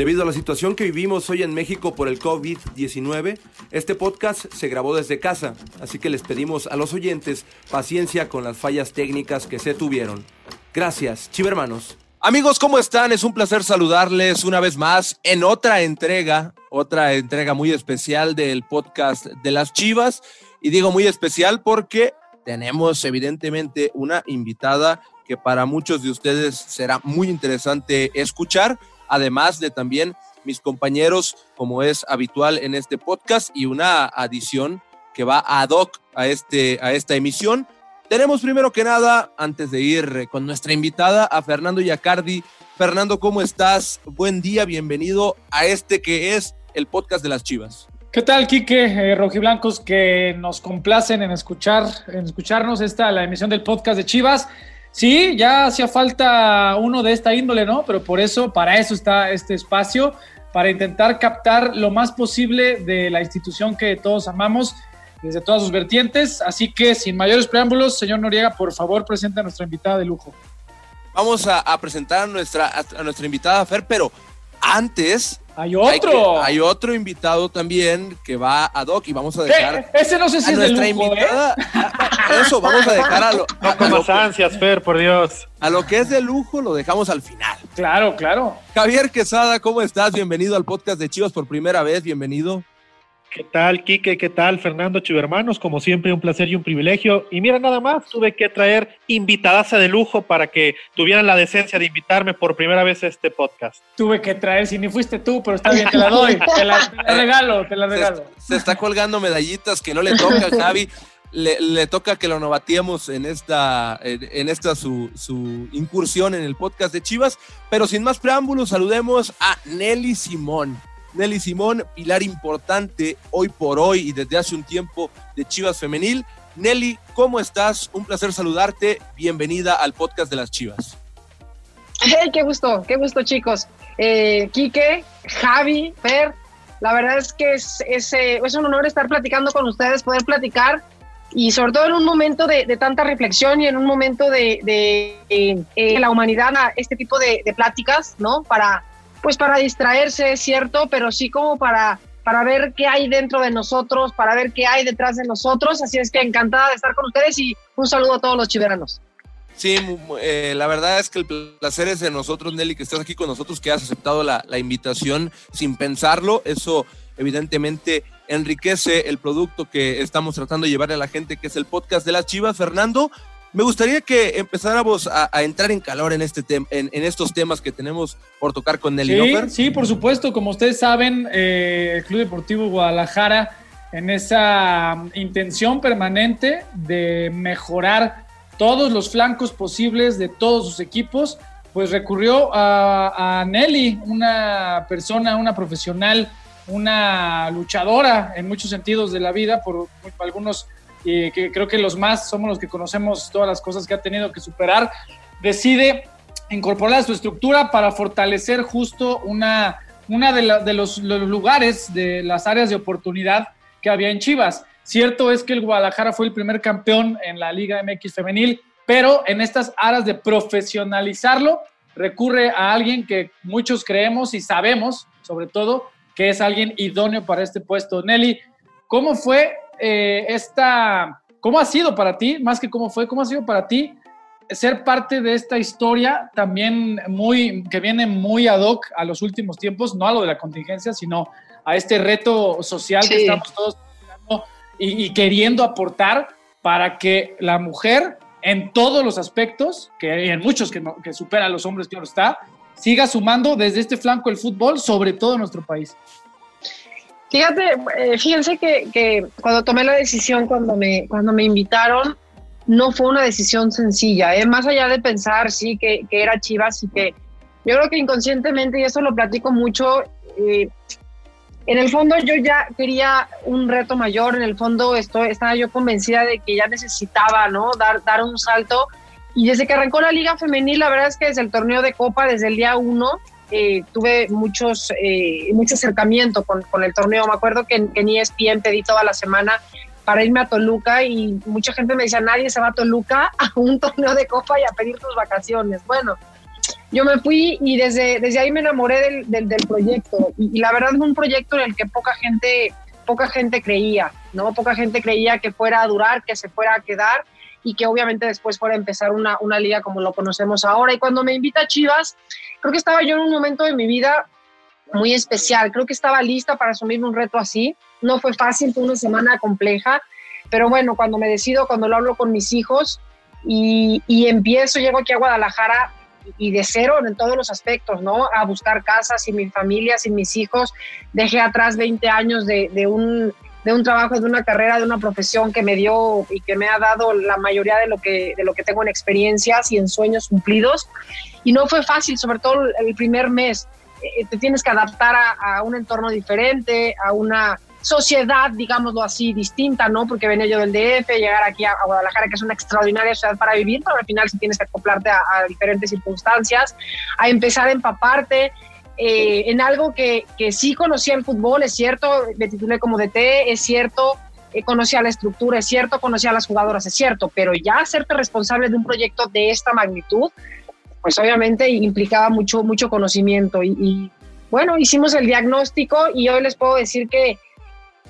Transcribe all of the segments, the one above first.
Debido a la situación que vivimos hoy en México por el COVID-19, este podcast se grabó desde casa, así que les pedimos a los oyentes paciencia con las fallas técnicas que se tuvieron. Gracias, chivermanos. Amigos, ¿cómo están? Es un placer saludarles una vez más en otra entrega, otra entrega muy especial del podcast de las Chivas. Y digo muy especial porque tenemos evidentemente una invitada que para muchos de ustedes será muy interesante escuchar además de también mis compañeros, como es habitual en este podcast, y una adición que va ad hoc a, este, a esta emisión. Tenemos primero que nada, antes de ir con nuestra invitada, a Fernando Yacardi. Fernando, ¿cómo estás? Buen día, bienvenido a este que es el podcast de las Chivas. ¿Qué tal, Quique? Eh, rojiblancos que nos complacen en escuchar, en escucharnos esta la emisión del podcast de Chivas. Sí, ya hacía falta uno de esta índole, ¿no? Pero por eso, para eso está este espacio, para intentar captar lo más posible de la institución que todos amamos desde todas sus vertientes. Así que, sin mayores preámbulos, señor Noriega, por favor, presente a nuestra invitada de lujo. Vamos a, presentar a nuestra, a nuestra invitada, Fer, pero antes hay otro. Hay, otro invitado también que va a Doc y vamos a dejar. Ese no sé si es nuestra de lujo, ¿eh? invitada. Eso, vamos a dejar a lo. No ansias, Fer, por Dios. A lo que es de lujo lo dejamos al final. Claro, claro. Javier Quesada, ¿cómo estás? Bienvenido al podcast de Chivas por primera vez. Bienvenido. ¿Qué tal, Quique? ¿Qué tal, Fernando Chivermanos? Como siempre, un placer y un privilegio. Y mira, nada más, tuve que traer invitadas de lujo para que tuvieran la decencia de invitarme por primera vez a este podcast. Tuve que traer, si ni fuiste tú, pero está bien, te la doy, te la, regalo, te la regalo. Se, está colgando medallitas que no le toca a Javi. Le, toca que lo novatiemos en esta, en esta su, su, incursión en el podcast de Chivas. Pero sin más preámbulos, saludemos a Nelly Simón. Nelly Simón, pilar importante hoy por hoy y desde hace un tiempo de Chivas Femenil. Nelly, ¿cómo estás? Un placer saludarte. Bienvenida al podcast de las Chivas. Hey, qué gusto, qué gusto chicos. Eh, Javi, Fer, la verdad es que es, es, eh, un honor estar platicando con ustedes, poder platicar y sobre todo en un momento de, tanta reflexión y en un momento de, de, eh, la humanidad a este tipo de, de, pláticas, ¿no? Para, pues para distraerse, es cierto, pero sí como para, para ver qué hay dentro de nosotros, para ver qué hay detrás de nosotros. Así es que encantada de estar con ustedes y un saludo a todos los chiveranos. Sí, eh, la verdad es que el placer es de nosotros, Nelly, que estás aquí con nosotros, que has aceptado la, la invitación sin pensarlo. Eso evidentemente enriquece el producto que estamos tratando de llevarle a la gente, que es el podcast de las Chivas. Fernando, me gustaría que empezáramos a, entrar en calor en, este en, estos temas que tenemos por tocar con Nelly. Sí, sí, por supuesto. Como ustedes saben, eh, el Club Deportivo Guadalajara, en esa um, intención permanente de mejorar todos los flancos posibles de todos sus equipos, pues recurrió a, a Nelly, una persona, una profesional, una luchadora en muchos sentidos de la vida, por algunos y que creo que los más somos los que conocemos todas las cosas que ha tenido que superar, decide incorporar a su estructura para fortalecer justo una, una de, los, lugares, de las áreas de oportunidad que había en Chivas. Cierto es que el Guadalajara fue el primer campeón en la Liga MX femenil, pero en estas áreas de profesionalizarlo recurre a alguien que muchos creemos y sabemos, sobre todo, que es alguien idóneo para este puesto. Nelly, ¿cómo fue eh, esta, ¿cómo ha sido para ti, más que cómo fue, cómo ha sido para ti ser parte de esta historia también muy, que viene muy ad hoc a los últimos tiempos, no a lo de la contingencia, sino a este reto social que estamos todos y, y, queriendo aportar para que la mujer en todos los aspectos, que hay en muchos que, que supera a los hombres, claro está, siga sumando desde este flanco el fútbol, sobre todo en nuestro país. Fíjate, eh, fíjense que, cuando tomé la decisión, cuando me, cuando me invitaron, no fue una decisión sencilla, ¿eh? más allá de pensar, sí, que, era Chivas y que yo creo que inconscientemente, y eso lo platico mucho, eh, en el fondo yo ya quería un reto mayor, en el fondo estoy, estaba yo convencida de que ya necesitaba, ¿no? Dar, dar un salto. Y desde que arrancó la Liga Femenil, la verdad es que desde el torneo de Copa, desde el día uno, eh, tuve muchos, eh, mucho acercamiento con, con, el torneo. Me acuerdo que, en ESPN pedí toda la semana para irme a Toluca y mucha gente me decía, nadie se va a Toluca a un torneo de copa y a pedir tus vacaciones. Bueno, yo me fui y desde, desde ahí me enamoré del, del, proyecto. Y, la verdad es un proyecto en el que poca gente, poca gente creía, ¿no? Poca gente creía que fuera a durar, que se fuera a quedar y que obviamente después fuera a empezar una, una liga como lo conocemos ahora. Y cuando me invita Chivas, creo que estaba yo en un momento de mi vida muy especial. Creo que estaba lista para asumir un reto así. No fue fácil, fue una semana compleja, pero bueno, cuando me decido, cuando lo hablo con mis hijos y, empiezo, llego aquí a Guadalajara, y de cero en todos los aspectos, ¿no? A buscar casas y mi familia, sin mis hijos. Dejé atrás 20 años de, un, de un trabajo, de una carrera, de una profesión que me dio y que me ha dado la mayoría de lo que, de lo que tengo en experiencias y en sueños cumplidos. Y no fue fácil, sobre todo el primer mes. Eh, te tienes que adaptar a, a un entorno diferente, a una sociedad, digámoslo así, distinta, ¿no? Porque venía yo del DF, llegar aquí a, Guadalajara, que es una extraordinaria ciudad para vivir, pero al final sí tienes que acoplarte a, diferentes circunstancias, a empezar a empaparte eh, en algo que, que, sí conocía el fútbol, es cierto, me titulé como DT, es cierto, eh, conocía la estructura, es cierto, conocía a las jugadoras, es cierto, pero ya hacerte responsable de un proyecto de esta magnitud, pues obviamente implicaba mucho, mucho conocimiento y, y bueno, hicimos el diagnóstico y hoy les puedo decir que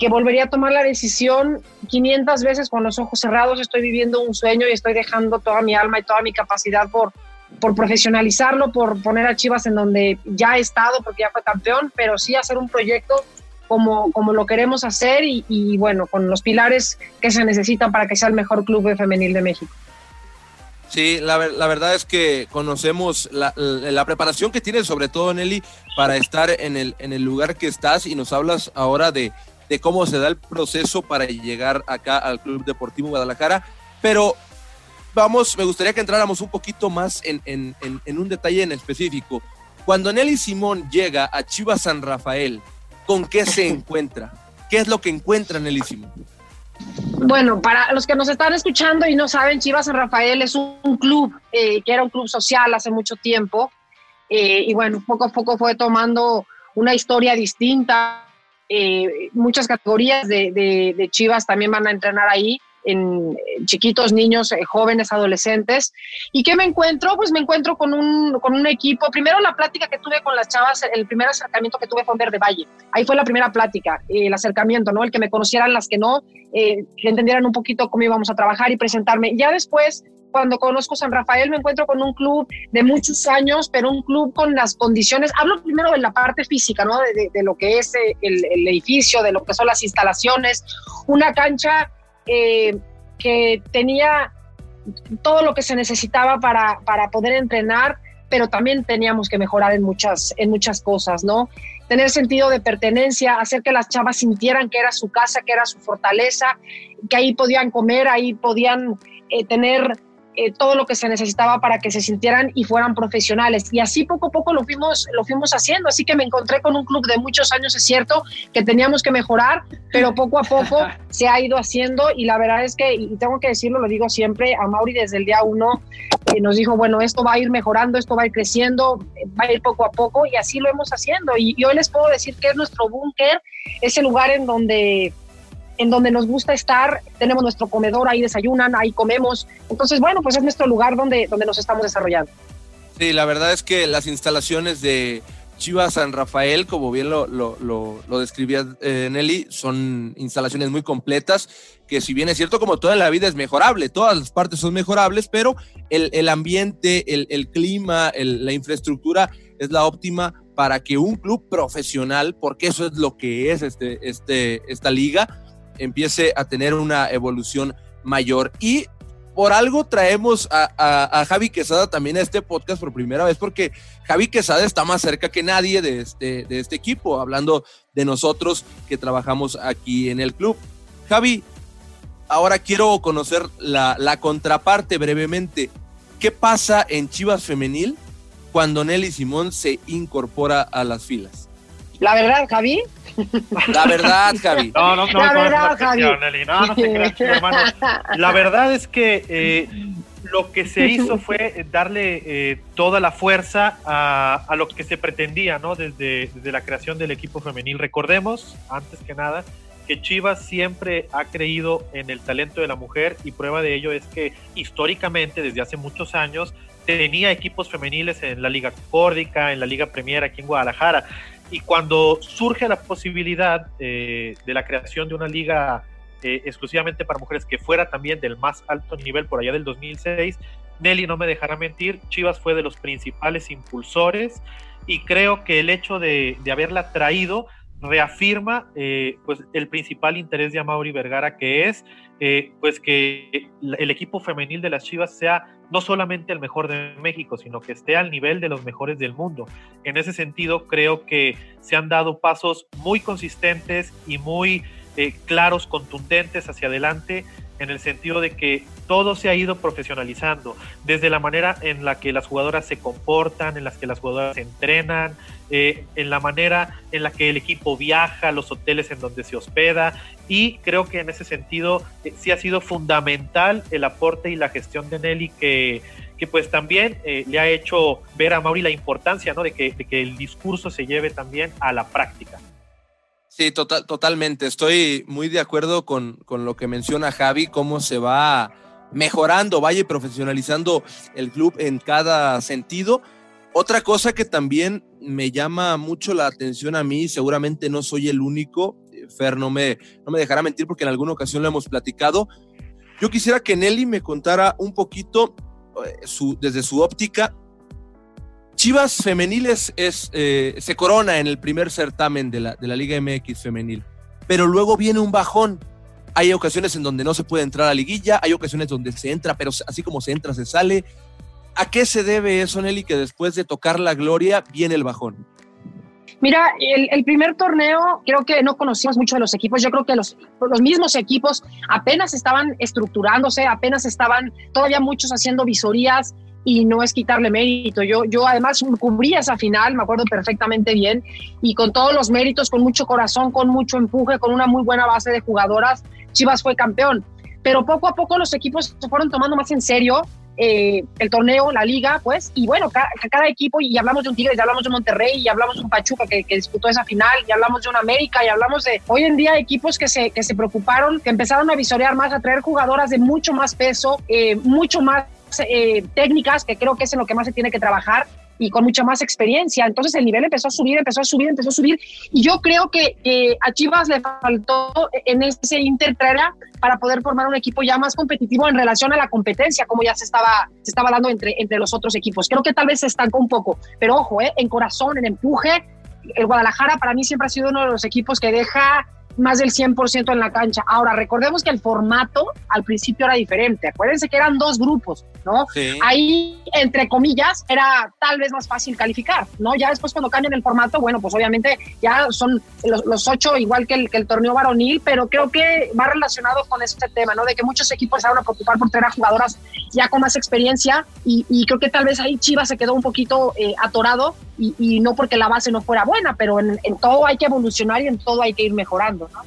que volvería a tomar la decisión 500 veces con los ojos cerrados. Estoy viviendo un sueño y estoy dejando toda mi alma y toda mi capacidad por, por profesionalizarlo, por poner a Chivas en donde ya he estado, porque ya fue campeón, pero sí hacer un proyecto como, como lo queremos hacer y, bueno, con los pilares que se necesitan para que sea el mejor club de femenil de México. Sí, la, la, verdad es que conocemos la, la, preparación que tienes, sobre todo Nelly, para estar en el, en el lugar que estás y nos hablas ahora de, de cómo se da el proceso para llegar acá al Club Deportivo Guadalajara. Pero vamos, me gustaría que entráramos un poquito más en, un detalle en específico. Cuando Nelly Simón llega a Chivas San Rafael, ¿con qué se encuentra? ¿Qué es lo que encuentra Nelly Simón? Bueno, para los que nos están escuchando y no saben, Chivas San Rafael es un club eh, que era un club social hace mucho tiempo. Eh, y bueno, poco a poco fue tomando una historia distinta, eh, muchas categorías de, Chivas también van a entrenar ahí, en chiquitos, niños, eh, jóvenes, adolescentes. ¿Y qué me encuentro? Pues me encuentro con un, con un equipo. Primero la plática que tuve con las chavas, el primer acercamiento que tuve fue en Verde Valle. Ahí fue la primera plática, eh, el acercamiento, ¿no? El que me conocieran las que no, que entendieran un poquito cómo íbamos a trabajar y presentarme. Ya después cuando conozco San Rafael me encuentro con un club de muchos años, pero un club con las condiciones, hablo primero de la parte física, ¿no? De, lo que es eh, el, edificio, de lo que son las instalaciones, una cancha eh, que tenía todo lo que se necesitaba para, para poder entrenar, pero también teníamos que mejorar en muchas, en muchas cosas, ¿no? Tener sentido de pertenencia, hacer que las chavas sintieran que era su casa, que era su fortaleza, que ahí podían comer, ahí podían eh, tener eh, todo lo que se necesitaba para que se sintieran y fueran profesionales. Y así poco a poco lo fuimos, lo fuimos haciendo. Así que me encontré con un club de muchos años, es cierto, que teníamos que mejorar, pero poco a poco se ha ido haciendo. Y la verdad es que, y tengo que decirlo, lo digo siempre, a Mauri desde el día uno eh, nos dijo, bueno, esto va a ir mejorando, esto va a ir creciendo, va a ir poco a poco y así lo hemos haciendo. Y, y hoy les puedo decir que es nuestro búnker, ese lugar en donde en donde nos gusta estar, tenemos nuestro comedor, ahí desayunan, ahí comemos. Entonces, bueno, pues es nuestro lugar donde, donde nos estamos desarrollando. Sí, la verdad es que las instalaciones de Chivas San Rafael, como bien lo, lo, lo, describía eh, Nelly, son instalaciones muy completas, que si bien es cierto, como toda la vida es mejorable, todas las partes son mejorables, pero el, el ambiente, el, el clima, la infraestructura es la óptima para que un club profesional, porque eso es lo que es este, este, esta liga, empiece a tener una evolución mayor. Y por algo traemos a, Javi Quesada también a este podcast por primera vez, porque Javi Quesada está más cerca que nadie de este, de este equipo, hablando de nosotros que trabajamos aquí en el club. Javi, ahora quiero conocer la, la contraparte brevemente. ¿Qué pasa en Chivas Femenil cuando Nelly Simón se incorpora a las filas? La verdad, Javi, la verdad, Javi. No, no, no, la verdad, Javi. No, no te creas, hermano. La verdad es que eh, lo que se hizo fue darle eh, toda la fuerza a, a, lo que se pretendía, ¿no? Desde, desde la creación del equipo femenil. Recordemos, antes que nada, que Chivas siempre ha creído en el talento de la mujer y prueba de ello es que históricamente, desde hace muchos años, tenía equipos femeniles en la Liga Córdica, en la Liga Premier aquí en Guadalajara. Y cuando surge la posibilidad de la creación de una liga eh, exclusivamente para mujeres que fuera también del más alto nivel por allá del 2006, Nelly no me dejará mentir, Chivas fue de los principales impulsores y creo que el hecho de, de haberla traído reafirma eh, pues el principal interés de Amaury Vergara que es eh, pues que el equipo femenil de las Chivas sea no solamente el mejor de México, sino que esté al nivel de los mejores del mundo. En ese sentido, creo que se han dado pasos muy consistentes y muy eh, claros, contundentes hacia adelante, en el sentido de que todo se ha ido profesionalizando, desde la manera en la que las jugadoras se comportan, en las que las jugadoras se entrenan, eh, en la manera en la que el equipo viaja, los hoteles en donde se hospeda, y creo que en ese sentido eh, sí ha sido fundamental el aporte y la gestión de Nelly que, que pues también le ha hecho ver a Mauri la importancia ¿no? de, que, de que el discurso se lleve también a la práctica. Sí, total, totalmente. Estoy muy de acuerdo con, con, lo que menciona Javi, cómo se va mejorando, vaya profesionalizando el club en cada sentido. Otra cosa que también me llama mucho la atención a mí, seguramente no soy el único, Fer no me, no me dejará mentir porque en alguna ocasión lo hemos platicado. Yo quisiera que Nelly me contara un poquito eh, desde su óptica Chivas Femeniles es, eh, se corona en el primer certamen de la, de la Liga MX femenil, pero luego viene un bajón. Hay ocasiones en donde no se puede entrar a liguilla, hay ocasiones donde se entra, pero así como se entra, se sale. ¿A qué se debe eso, Nelly, que después de tocar la gloria viene el bajón? Mira, el, primer torneo creo que no conocíamos mucho de los equipos. Yo creo que los, los mismos equipos apenas estaban estructurándose, apenas estaban todavía muchos haciendo visorías y no es quitarle mérito. Yo, yo además cubrí esa final, me acuerdo perfectamente bien, y con todos los méritos, con mucho corazón, con mucho empuje, con una muy buena base de jugadoras, Chivas fue campeón. Pero poco a poco los equipos se fueron tomando más en serio eh, el torneo, la liga, pues, y bueno, cada, equipo, y hablamos de un Tigres, y hablamos de Monterrey, y hablamos de un Pachuca que, disputó esa final, y hablamos de un América, y hablamos de hoy en día equipos que se, que se preocuparon, que empezaron a visorear más, a traer jugadoras de mucho más peso, eh, mucho más eh, técnicas, que creo que es en lo que más se tiene que trabajar y con mucha más experiencia. Entonces el nivel empezó a subir, empezó a subir, empezó a subir. Y yo creo que a Chivas le faltó en ese Inter para poder formar un equipo ya más competitivo en relación a la competencia, como ya se estaba, se estaba dando entre, entre los otros equipos. Creo que tal vez se estancó un poco, pero ojo, eh, en corazón, en empuje, el Guadalajara para mí siempre ha sido uno de los equipos que deja más del 100% en la cancha. Ahora, recordemos que el formato al principio era diferente. Acuérdense que eran dos grupos, ¿no? Ahí, entre comillas, era tal vez más fácil calificar, ¿no? Ya después cuando cambian el formato, bueno, pues obviamente ya son los, ocho igual que el, que el torneo varonil, pero creo que va relacionado con este tema, ¿no? De que muchos equipos se van a preocupar por tener a jugadoras ya con más experiencia y, creo que tal vez ahí Chivas se quedó un poquito eh, atorado y, no porque la base no fuera buena, pero en, todo hay que evolucionar y en todo hay que ir mejorando, ¿no?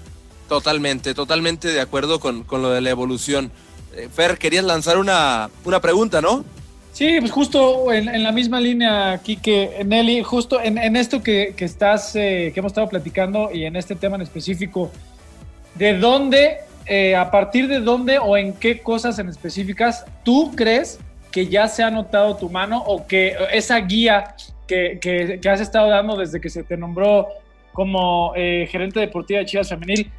Totalmente, totalmente de acuerdo con, lo de la evolución. Eh, Fer, querías lanzar una, una pregunta, ¿no? Sí, pues justo en, la misma línea, Kike, Nelly, justo en, esto que, estás, eh, que hemos estado platicando y en este tema en específico, ¿de dónde, eh, a partir de dónde o en qué cosas en específicas tú crees que ya se ha notado tu mano o que esa guía que, has estado dando desde que se te nombró como eh, gerente deportiva de Chivas Femenil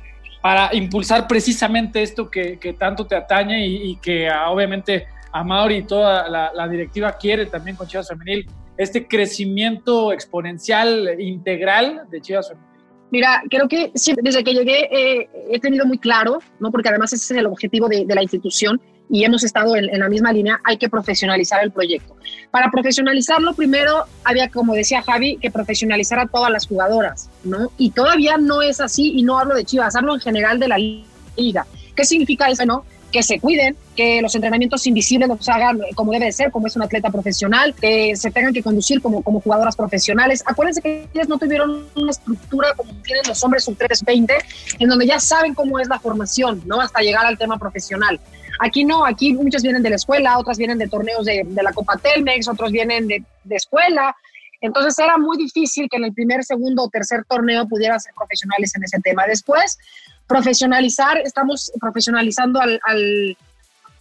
para impulsar precisamente esto que, tanto te atañe y, que ah, obviamente a Mauri y toda la, directiva quiere también con Chivas Femenil, este crecimiento exponencial integral de Chivas Femenil. Mira, creo que desde que llegué eh, he tenido muy claro, ¿no? porque además ese es el objetivo de, de la institución, y hemos estado en, la misma línea, hay que profesionalizar el proyecto. Para profesionalizarlo, primero había, como decía Javi, que profesionalizar a todas las jugadoras, ¿no? Y todavía no es así, y no hablo de Chivas, hablo en general de la liga. ¿Qué significa eso, no? Que se cuiden, que los entrenamientos invisibles los hagan como debe ser, como es un atleta profesional, que se tengan que conducir como, como jugadoras profesionales. Acuérdense que ellas no tuvieron una estructura como tienen los hombres sub 320, en donde ya saben cómo es la formación, ¿no? Hasta llegar al tema profesional. Aquí no, aquí muchas vienen de la escuela, otras vienen de torneos de, la Copa Telmex, otros vienen de, escuela. Entonces era muy difícil que en el primer, segundo o tercer torneo pudieran ser profesionales en ese tema. Después, profesionalizar, estamos profesionalizando al, al,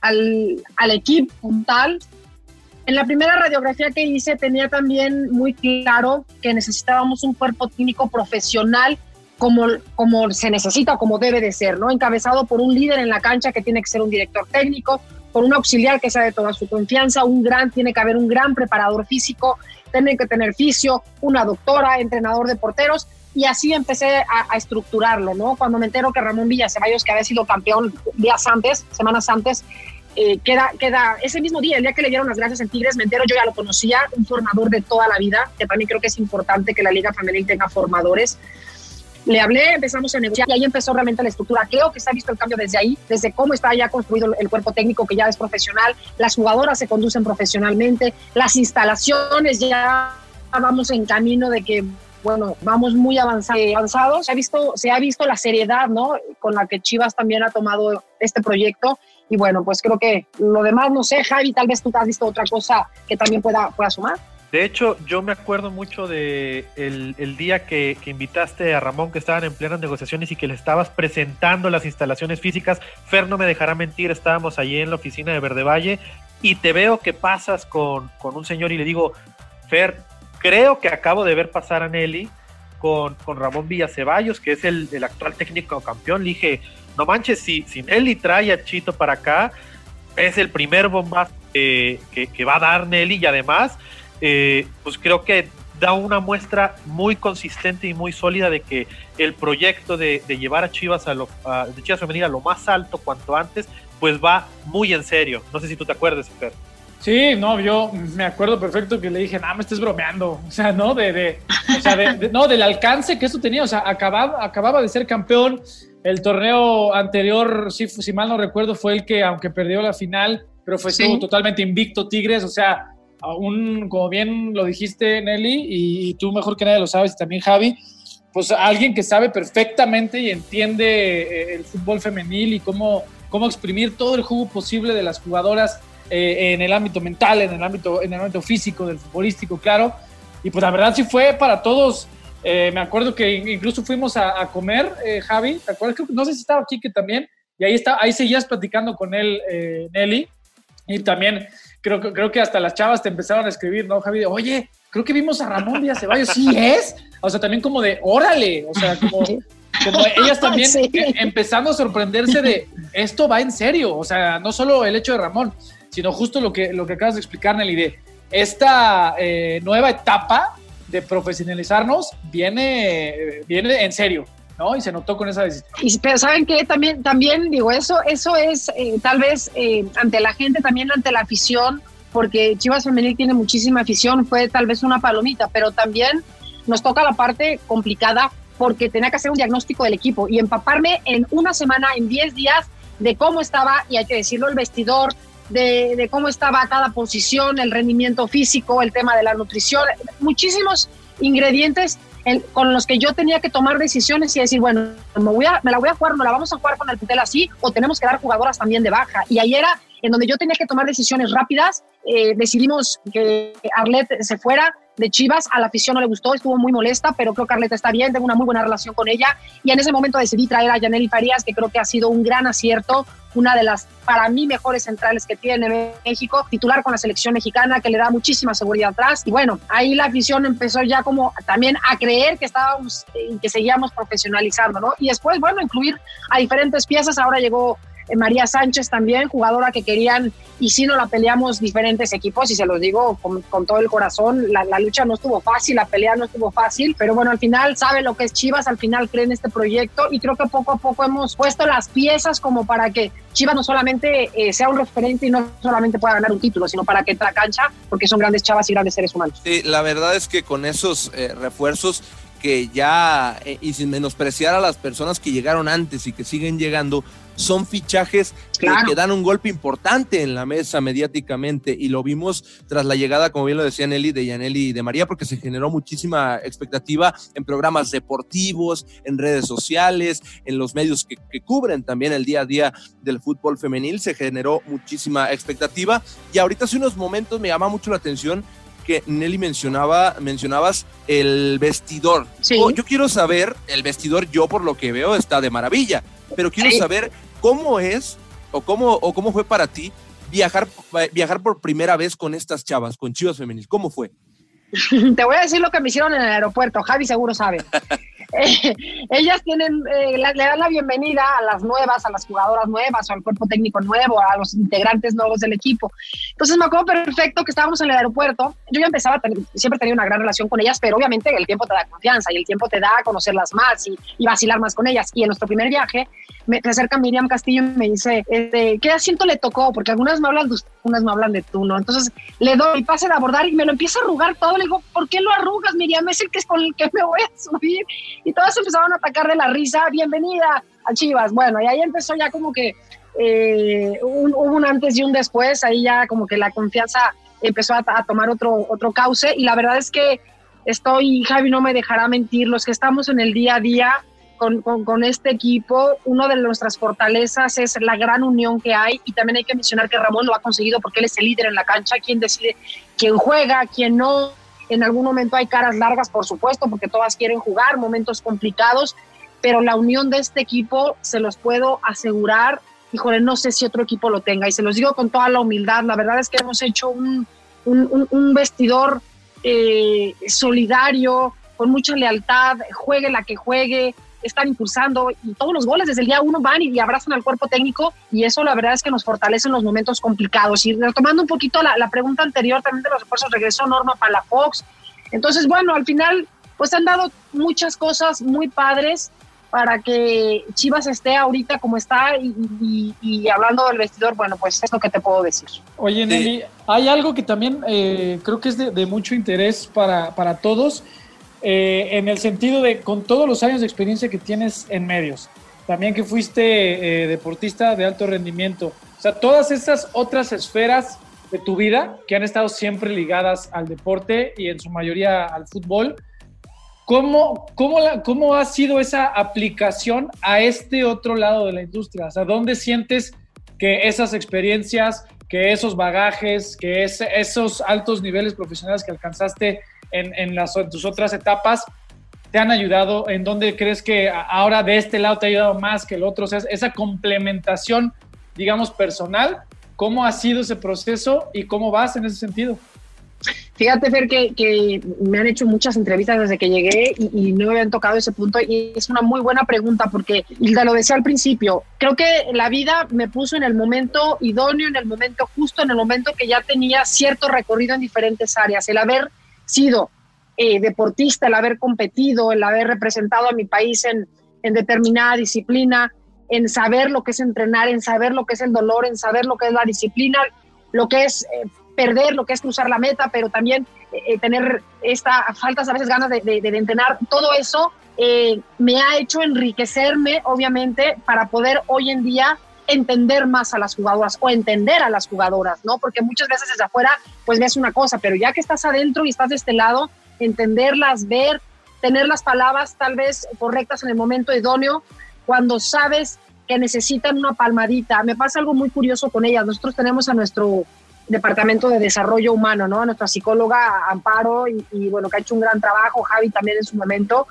al, al equipo tal. En la primera radiografía que hice tenía también muy claro que necesitábamos un cuerpo técnico profesional como, como se necesita, como debe de ser, ¿no? Encabezado por un líder en la cancha que tiene que ser un director técnico, por un auxiliar que sea de toda su confianza, un gran, tiene que haber un gran preparador físico, tiene que tener fisio, una doctora, entrenador de porteros, y así empecé a, estructurarlo, ¿no? Cuando me entero que Ramón Villaceballos, que había sido campeón días antes, semanas antes, eh, queda, queda ese mismo día, el día que le dieron las gracias en Tigres, me entero, yo ya lo conocía, un formador de toda la vida, que también creo que es importante que la Liga Femenil tenga formadores. Le hablé, empezamos a negociar y ahí empezó realmente la estructura. Creo que se ha visto el cambio desde ahí, desde cómo está ya construido el cuerpo técnico que ya es profesional, las jugadoras se conducen profesionalmente, las instalaciones ya vamos en camino de que bueno, vamos muy avanzados. Se ha visto, se ha visto la seriedad, ¿no? Con la que Chivas también ha tomado este proyecto. Y bueno, pues creo que lo demás, no sé, Javi, tal vez tú has visto otra cosa que también pueda, pueda sumar. De hecho, yo me acuerdo mucho de el, día que, invitaste a Ramón, que estaban en plenas negociaciones y que le estabas presentando las instalaciones físicas. Fer no me dejará mentir, estábamos allí en la oficina de Verde Valle y te veo que pasas con, con un señor y le digo, Fer, creo que acabo de ver pasar a Nelly con, con Ramón Villaceballos, que es el, el, actual técnico campeón. Le dije, no manches, si, si Nelly trae a Chito para acá, es el primer bombazo que, que, va a dar Nelly y además, eh, pues creo que da una muestra muy consistente y muy sólida de que el proyecto de, de llevar a Chivas a lo, de Chivas Femenil a lo más alto cuanto antes, pues va muy en serio. No sé si tú te acuerdas, Fer. Sí, no, yo me acuerdo perfecto que le dije, no, me estés bromeando. O sea, ¿no? De, de, o sea, de, no, del alcance que eso tenía. O sea, acababa, acababa de ser campeón. El torneo anterior, si, si mal no recuerdo, fue el que, aunque perdió la final, pero fue totalmente invicto Tigres. O sea, aún, como bien lo dijiste, Nelly, y, tú mejor que nadie lo sabes, y también Javi, pues alguien que sabe perfectamente y entiende eh, el fútbol femenil y cómo, cómo exprimir todo el jugo posible de las jugadoras eh, en el ámbito mental, en el ámbito, en el ámbito físico, del futbolístico, claro. Y pues la verdad sí fue para todos. Eh, me acuerdo que incluso fuimos a, comer, eh, Javi, ¿te acuerdas? No sé si estaba aquí que también, y ahí, está, ahí seguías platicando con él, Nelly, y también creo, creo que hasta las chavas te empezaron a escribir, ¿no, Javi? Oye, creo que vimos a Ramón Díaz Ceballos, ¿sí es? O sea, también como de, órale, o sea, como, como ellas también empezando a sorprenderse de, esto va en serio, o sea, no solo el hecho de Ramón, sino justo lo que, lo que acabas de explicar, Nelly, de esta eh, nueva etapa de profesionalizarnos viene, viene en serio. ¿no? Y se notó con esa decisión. Y, pero saben que también, también digo, eso, eso es eh, tal vez eh, ante la gente, también ante la afición, porque Chivas Femenil tiene muchísima afición, fue tal vez una palomita, pero también nos toca la parte complicada porque tenía que hacer un diagnóstico del equipo y empaparme en una semana, en 10 días, de cómo estaba, y hay que decirlo, el vestidor, de, cómo estaba cada posición, el rendimiento físico, el tema de la nutrición, muchísimos ingredientes con los que yo tenía que tomar decisiones y decir, bueno, me, voy a, me la voy a jugar, no la vamos a jugar con el putel así, o tenemos que dar jugadoras también de baja. Y ahí era en donde yo tenía que tomar decisiones rápidas. Eh, decidimos que Arlet se fuera, de Chivas, a la afición no le gustó, estuvo muy molesta, pero creo que Arleta está bien, tengo una muy buena relación con ella y en ese momento decidí traer a Yaneli Farías, que creo que ha sido un gran acierto, una de las para mí mejores centrales que tiene México, titular con la selección mexicana, que le da muchísima seguridad atrás y bueno, ahí la afición empezó ya como también a creer que estábamos, que seguíamos profesionalizando, ¿no? Y después, bueno, incluir a diferentes piezas, ahora llegó eh, María Sánchez también, jugadora que querían, y si no la peleamos diferentes equipos, y se los digo con, todo el corazón, la, lucha no estuvo fácil, la pelea no estuvo fácil, pero bueno, al final sabe lo que es Chivas, al final cree en este proyecto, y creo que poco a poco hemos puesto las piezas como para que Chivas no solamente eh, sea un referente y no solamente pueda ganar un título, sino para que entre a cancha, porque son grandes chavas y grandes seres humanos. Sí, la verdad es que con esos eh, refuerzos que ya, y sin menospreciar a las personas que llegaron antes y que siguen llegando, son fichajes que, dan un golpe importante en la mesa mediáticamente y lo vimos tras la llegada, como bien lo decía Nelly, de Yaneli y de María, porque se generó muchísima expectativa en programas deportivos, en redes sociales, en los medios que, cubren también el día a día del fútbol femenil, se generó muchísima expectativa. Y ahorita hace unos momentos me llama mucho la atención que Nelly mencionaba, mencionabas el vestidor. Yo quiero saber, el vestidor yo por lo que veo está de maravilla, pero quiero saber cómo es o cómo, o cómo fue para ti viajar, viajar por primera vez con estas chavas, con Chivas Femenil? ¿Cómo fue? Te voy a decir lo que me hicieron en el aeropuerto. Javi seguro sabe. Ellas tienen, eh, le dan la bienvenida a las nuevas, a las jugadoras nuevas, o al cuerpo técnico nuevo, a los integrantes nuevos del equipo. Entonces me acuerdo perfecto que estábamos en el aeropuerto. Yo ya empezaba, siempre tenía una gran relación con ellas, pero obviamente el tiempo te da confianza y el tiempo te da a conocerlas más y, y vacilar más con ellas. Y en nuestro primer viaje, me, acerca Miriam Castillo y me dice, este, ¿qué asiento le tocó? Porque algunas me hablan de usted, unas me hablan de tú, ¿no? Entonces le doy pase de abordar y me lo empieza a arrugar todo. Le digo, ¿por qué lo arrugas, Miriam? Es el que es con el que me voy a subir. Y todas empezaron a atacar de la risa, bienvenida a Chivas. Bueno, y ahí empezó ya como que eh, un, hubo un antes y un después, ahí ya como que la confianza empezó a, a tomar otro, otro cauce y la verdad es que estoy, Javi no me dejará mentir, los que estamos en el día a día, con, este equipo, una de nuestras fortalezas es la gran unión que hay y también hay que mencionar que Ramón lo ha conseguido porque él es el líder en la cancha, quien decide quién juega, quién no. En algún momento hay caras largas, por supuesto, porque todas quieren jugar, momentos complicados, pero la unión de este equipo, se los puedo asegurar, híjole, no sé si otro equipo lo tenga y se los digo con toda la humildad, la verdad es que hemos hecho un, un, vestidor eh, solidario, con mucha lealtad, juegue la que juegue, están impulsando y todos los goles desde el día uno van y, abrazan al cuerpo técnico y eso la verdad es que nos fortalece en los momentos complicados. Y retomando un poquito la, pregunta anterior también de los refuerzos, regresó Norma para la Fox. Entonces, bueno, al final pues han dado muchas cosas muy padres para que Chivas esté ahorita como está y, hablando del vestidor, bueno, pues es lo que te puedo decir. Oye, Nelly, hay algo que también eh, creo que es de, de mucho interés para, para todos eh, en el sentido de con todos los años de experiencia que tienes en medios, también que fuiste eh, deportista de alto rendimiento, o sea, todas esas otras esferas de tu vida que han estado siempre ligadas al deporte y en su mayoría al fútbol, ¿cómo, cómo, la, cómo ha sido esa aplicación a este otro lado de la industria? O sea, ¿dónde sientes que esas experiencias, que esos bagajes, que esos altos niveles profesionales que alcanzaste en, las, tus otras etapas te han ayudado? ¿En dónde crees que ahora de este lado te ha ayudado más que el otro? O sea, esa complementación, digamos, personal, ¿cómo ha sido ese proceso y cómo vas en ese sentido? Fíjate, Fer, que, me han hecho muchas entrevistas desde que llegué y, no me habían tocado ese punto y es una muy buena pregunta porque, Hilda lo decía al principio, creo que la vida me puso en el momento idóneo, en el momento justo, en el momento que ya tenía cierto recorrido en diferentes áreas. El haber sido eh, deportista, el haber competido, el haber representado a mi país en, determinada disciplina, en saber lo que es entrenar, en saber lo que es el dolor, en saber lo que es la disciplina, lo que es eh, perder, lo que es cruzar la meta, pero también eh, tener esta faltas a veces ganas de, de, de entrenar, todo eso me ha hecho enriquecerme, obviamente, para poder hoy en día entender más a las jugadoras o entender a las jugadoras, ¿no? Porque muchas veces desde afuera pues ves una cosa, pero ya que estás adentro y estás de este lado, entenderlas, ver, tener las palabras tal vez correctas en el momento idóneo, cuando sabes que necesitan una palmadita. Me pasa algo muy curioso con ellas. Nosotros tenemos a nuestro departamento de desarrollo humano, ¿no? A nuestra psicóloga Amparo y, y bueno, que ha hecho un gran trabajo, Javi también en su momento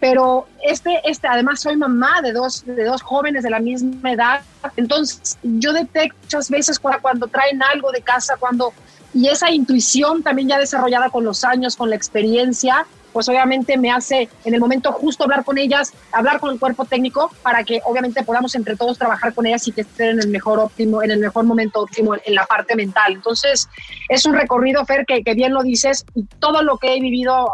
pero este, este, además soy mamá de dos, de dos jóvenes de la misma edad, entonces yo detecto muchas veces cuando, cuando traen algo de casa, cuando, y esa intuición también ya desarrollada con los años, con la experiencia, pues obviamente me hace en el momento justo hablar con ellas, hablar con el cuerpo técnico para que obviamente podamos entre todos trabajar con ellas y que estén en el mejor óptimo, en el mejor momento óptimo en la parte mental. Entonces, es un recorrido, Fer, que, que bien lo dices, y todo lo que he vivido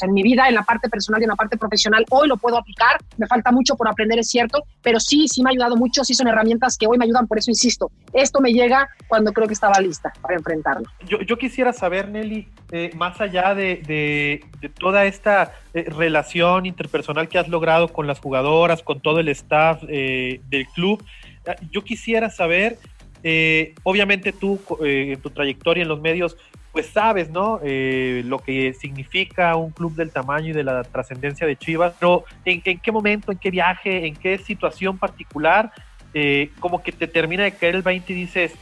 en mi vida, en la parte personal y en la parte profesional, hoy lo puedo aplicar. Me falta mucho por aprender, es cierto, pero sí, sí me ha ayudado mucho, sí son herramientas que hoy me ayudan, por eso insisto, esto me llega cuando creo que estaba lista para enfrentarlo. Yo, yo quisiera saber, Nelly, eh, más allá de, de, toda esta eh, relación interpersonal que has logrado con las jugadoras, con todo el staff eh, del club, yo quisiera saber, obviamente tú en tu trayectoria en los medios, pues sabes, ¿no? Eh, lo que significa un club del tamaño y de la trascendencia de Chivas, pero ¿en, qué momento, en qué viaje, en qué situación particular, eh, como que te termina de caer el 20 y dices,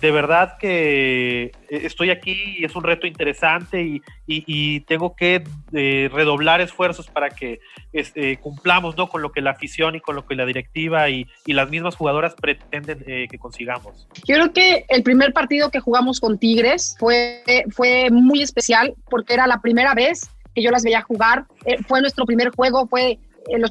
de verdad que estoy aquí y es un reto interesante y, tengo que eh, redoblar esfuerzos para que este, cumplamos ¿no? con lo que la afición y con lo que la directiva y, las mismas jugadoras pretenden eh, que consigamos. Yo creo que el primer partido que jugamos con Tigres fue, fue muy especial porque era la primera vez que yo las veía jugar. Eh, fue nuestro primer juego, fue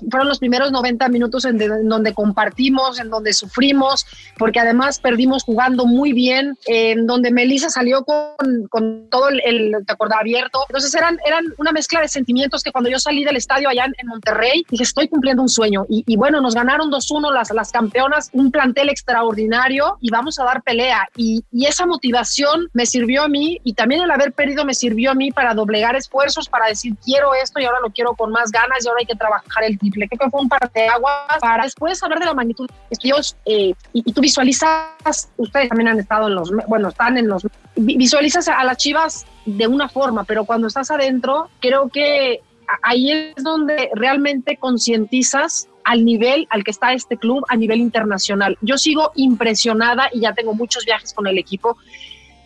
fueron los primeros 90 minutos en, donde compartimos, en donde sufrimos, porque además perdimos jugando muy bien, en donde Melissa salió con, con todo el, el, te acordás, abierto. Entonces eran, eran una mezcla de sentimientos que cuando yo salí del estadio allá en, Monterrey, dije, estoy cumpliendo un sueño. Y, bueno, nos ganaron 2-1 las, las campeonas, un plantel extraordinario y vamos a dar pelea. Y, y esa motivación me sirvió a mí y también el haber perdido me sirvió a mí para doblegar esfuerzos, para decir, quiero esto y ahora lo quiero con más ganas y ahora hay que trabajar el triple. Creo que fue un par de aguas para después hablar de la magnitud. Dios, eh, y, tú visualizas, ustedes también han estado en los, bueno, están en los, visualizas a las chivas de una forma, pero cuando estás adentro, creo que ahí es donde realmente concientizas al nivel al que está este club a nivel internacional. Yo sigo impresionada y ya tengo muchos viajes con el equipo.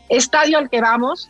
Estadio al que vamos,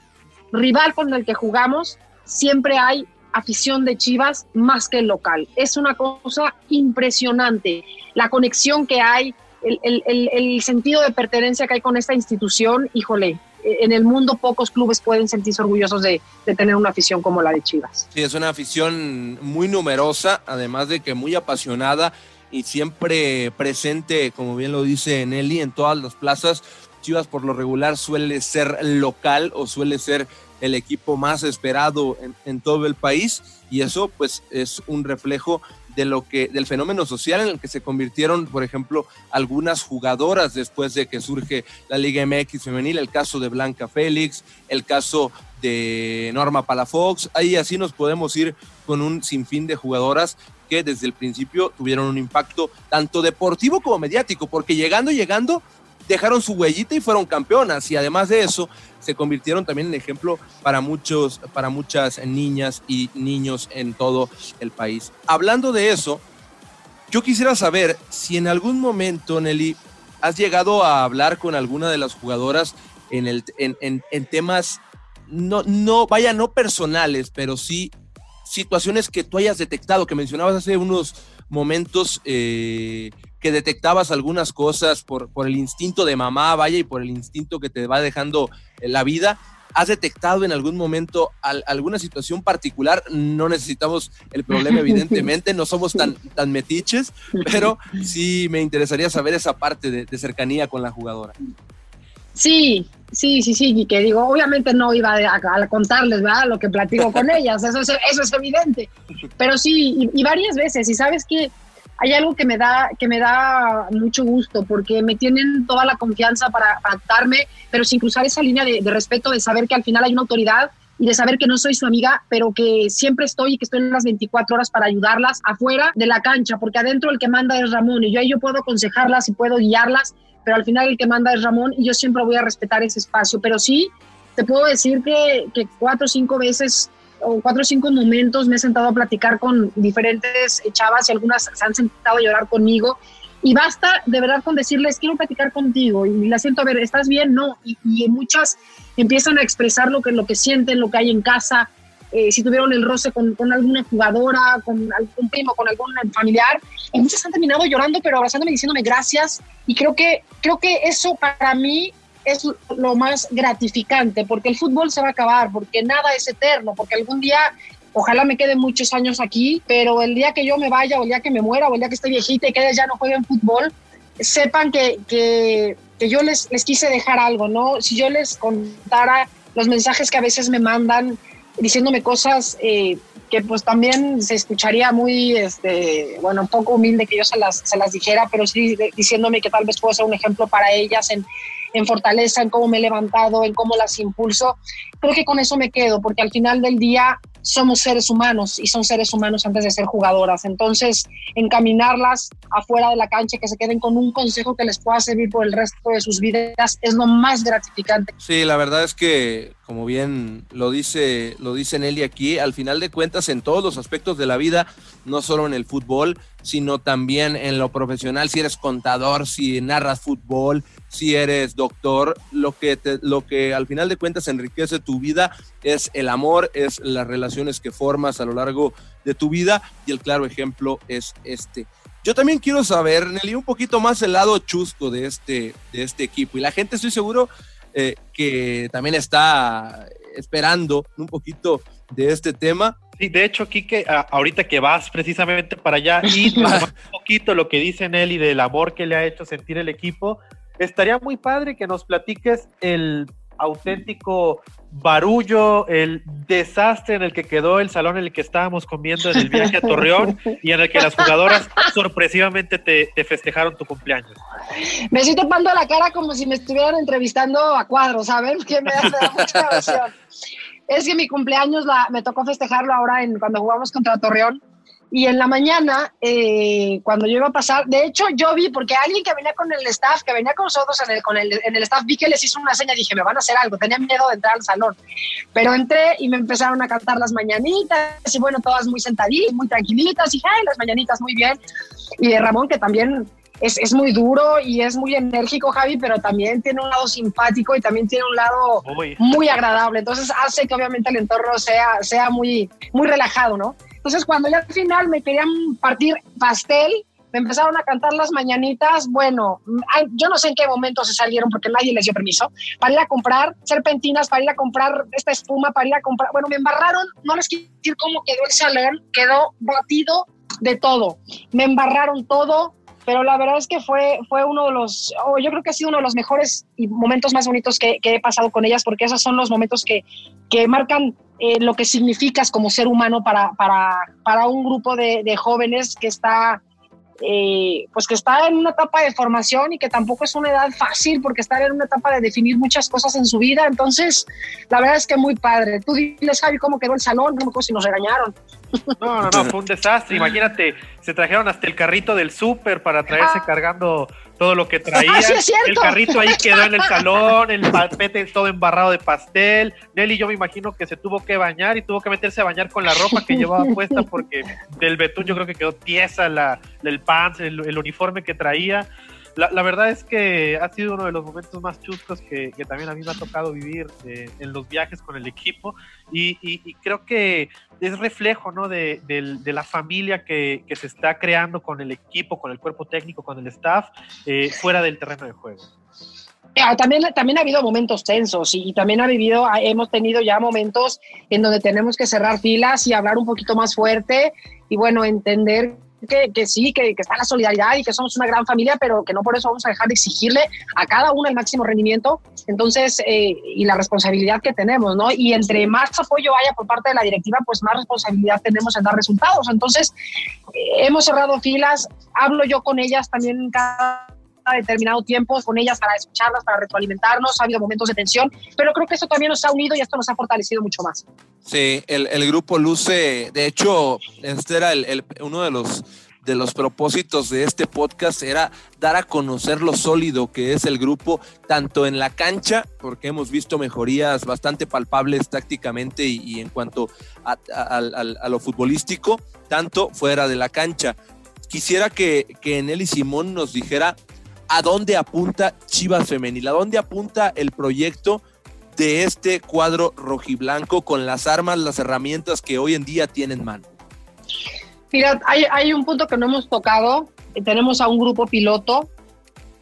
rival con el que jugamos, siempre hay afición de Chivas más que el local. Es una cosa impresionante. La conexión que hay, el, sentido de pertenencia que hay con esta institución, híjole, en el mundo pocos clubes pueden sentirse orgullosos de, tener una afición como la de Chivas. Sí, es una afición muy numerosa, además de que muy apasionada y siempre presente, como bien lo dice Nelly, en todas las plazas. Chivas por lo regular suele ser local o suele ser el equipo más esperado en, todo el país y eso pues es un reflejo de lo que del fenómeno social en el que se convirtieron, por ejemplo, algunas jugadoras después de que surge la Liga MX femenil, el caso de Blanca Félix, el caso de Norma Palafox, ahí así nos podemos ir con un sinfín de jugadoras que desde el principio tuvieron un impacto tanto deportivo como mediático, porque llegando, llegando, dejaron su huellita y fueron campeonas. Y además de eso, se convirtieron también en ejemplo para muchos, para muchas niñas y niños en todo el país. Hablando de eso, yo quisiera saber si en algún momento, Nelly, has llegado a hablar con alguna de las jugadoras en, el, en, temas, no, no, vaya, no personales, pero sí situaciones que tú hayas detectado, que mencionabas hace unos momentos eh, que detectabas algunas cosas por, por el instinto de mamá, vaya, y por el instinto que te va dejando eh, la vida. ¿Has detectado en algún momento alguna situación particular? No necesitamos el problema, evidentemente, no somos tan, tan metiches, pero sí me interesaría saber esa parte de, cercanía con la jugadora. Sí, sí, sí, sí, y que digo, obviamente no iba a, contarles, ¿verdad? Lo que platico con ellas, eso es, eso es evidente, pero sí, y, y varias veces, y sabes que hay algo que me da, que me da mucho gusto porque me tienen toda la confianza para adaptarme, pero sin cruzar esa línea de, respeto, de saber que al final hay una autoridad y de saber que no soy su amiga, pero que siempre estoy y que estoy en las 24 horas para ayudarlas afuera de la cancha, porque adentro el que manda es Ramón y yo ahí yo puedo aconsejarlas y puedo guiarlas, pero al final el que manda es Ramón y yo siempre voy a respetar ese espacio. Pero sí, te puedo decir que, que cuatro o cinco veces o cuatro o cinco momentos me he sentado a platicar con diferentes chavas y algunas se han sentado a llorar conmigo. Y basta de verdad con decirles, quiero platicar contigo. Y la siento, a ver, ¿estás bien? No. Y, muchas empiezan a expresar lo que, lo que sienten, lo que hay en casa. Eh, si tuvieron el roce con, alguna jugadora, con algún primo, con algún familiar. Y muchas han terminado llorando, pero abrazándome, diciéndome gracias. Y creo que, creo que eso para mí es lo más gratificante, porque el fútbol se va a acabar, porque nada es eterno, porque algún día, ojalá me queden muchos años aquí, pero el día que yo me vaya, o el día que me muera, o el día que esté viejita y que ya no jueguen fútbol, sepan que, que, que yo les, les quise dejar algo, ¿no? Si yo les contara los mensajes que a veces me mandan diciéndome cosas eh, que pues también se escucharía muy, este, bueno, un poco humilde que yo se las, se las dijera, pero sí diciéndome que tal vez puedo ser un ejemplo para ellas en, en fortaleza, en cómo me he levantado, en cómo las impulso. Creo que con eso me quedo, porque al final del día somos seres humanos y son seres humanos antes de ser jugadoras. Entonces, encaminarlas afuera de la cancha, que se queden con un consejo que les pueda servir por el resto de sus vidas, es lo más gratificante. Sí, la verdad es que, como bien lo dice, lo dice Nelly aquí, al final de cuentas, en todos los aspectos de la vida, no solo en el fútbol, sino también en lo profesional, si eres contador, si narras fútbol, si eres doctor, lo que, lo que al final de cuentas enriquece tu vida es el amor, es las relaciones que formas a lo largo de tu vida y el claro ejemplo es este. Yo también quiero saber, Nelly, un poquito más el lado chusco de este, de este equipo y la gente estoy seguro eh, que también está esperando un poquito de este tema. Sí, de hecho, Kike, ahorita que vas precisamente para allá y un poquito lo que dice Nelly del amor que le ha hecho sentir el equipo, estaría muy padre que nos platiques el auténtico barullo, el desastre en el que quedó el salón en el que estábamos comiendo en el viaje a Torreón y en el que las jugadoras sorpresivamente te, festejaron tu cumpleaños. Me estoy tapando la cara como si me estuvieran entrevistando a cuadros, ¿saben? Que me da mucha emoción. Es que mi cumpleaños la, me tocó festejarlo ahora en, cuando jugamos contra Torreón y en la mañana, eh, cuando yo iba a pasar, de hecho yo vi, porque alguien que venía con el staff, que venía con nosotros en el, con el, en el staff, vi que les hizo una seña, dije, me van a hacer algo, tenía miedo de entrar al salón. Pero entré y me empezaron a cantar las mañanitas, y bueno, todas muy sentaditas, muy tranquilitas, y ay, las mañanitas muy bien. Y de Ramón, que también es, es, muy duro y es muy enérgico, Javi, pero también tiene un lado simpático y también tiene un lado muy agradable. Entonces hace que obviamente el entorno sea, sea muy, muy relajado, ¿no? Entonces, cuando ya al final me querían partir pastel, me empezaron a cantar las mañanitas. Bueno, yo no sé en qué momento se salieron porque nadie les dio permiso para ir a comprar serpentinas, para ir a comprar esta espuma, para ir a comprar. Bueno, me embarraron, no les quiero decir cómo quedó el salón, quedó batido de todo. Me embarraron todo, pero la verdad es que fue, fue uno de los, yo creo que ha sido uno de los mejores y momentos más bonitos que, he pasado con ellas, porque esos son los momentos que, que marcan eh, lo que significas como ser humano para, para, para un grupo de, jóvenes que está, eh, pues que está en una etapa de formación y que tampoco es una edad fácil porque está en una etapa de definir muchas cosas en su vida. Entonces, la verdad es que muy padre. Tú diles, Javi, cómo quedó el salón, no me si nos regañaron. No, no, no, fue un desastre. Imagínate, se trajeron hasta el carrito del súper para traerse ah. cargando todo lo que traía. el carrito ahí quedó en el salón, el tapete todo embarrado de pastel. Nelly, yo me imagino que se tuvo que bañar y tuvo que meterse a bañar con la ropa que llevaba puesta porque del betún yo creo que quedó tiesa la, el pants, el uniforme que traía la, verdad es que ha sido uno de los momentos más chuscos que, también a mí me ha tocado vivir eh, en los viajes con el equipo y, creo que es reflejo ¿no? de, la familia que, se está creando con el equipo, con el cuerpo técnico, con el staff, eh, fuera del terreno de juego. Ah, también, también ha habido momentos tensos y, también ha vivido, hemos tenido ya momentos en donde tenemos que cerrar filas y hablar un poquito más fuerte y bueno, entender que, sí, que, está la solidaridad y que somos una gran familia, pero que no por eso vamos a dejar de exigirle a cada uno el máximo rendimiento. Entonces, eh, y la responsabilidad que tenemos, ¿no? Y entre más apoyo haya por parte de la directiva, pues más responsabilidad tenemos en dar resultados. Entonces, eh, hemos cerrado filas, hablo yo con ellas también cada determinado tiempo con ellas para escucharlas, para retroalimentarnos, ha habido momentos de tensión, pero creo que esto también nos ha unido y esto nos ha fortalecido mucho más. Sí, el, el grupo luce, de hecho, este era el, el, uno de los de los propósitos de este podcast era dar a conocer lo sólido que es el grupo, tanto en la cancha, porque hemos visto mejorías bastante palpables tácticamente y, en cuanto a, a, lo futbolístico, tanto fuera de la cancha. Quisiera que, que Nelly Simón nos dijera a dónde apunta Chivas Femenil, a dónde apunta el proyecto de este cuadro rojiblanco con las armas, las herramientas que hoy en día tienen mano. Mira, hay, hay un punto que no hemos tocado. Tenemos a un grupo piloto.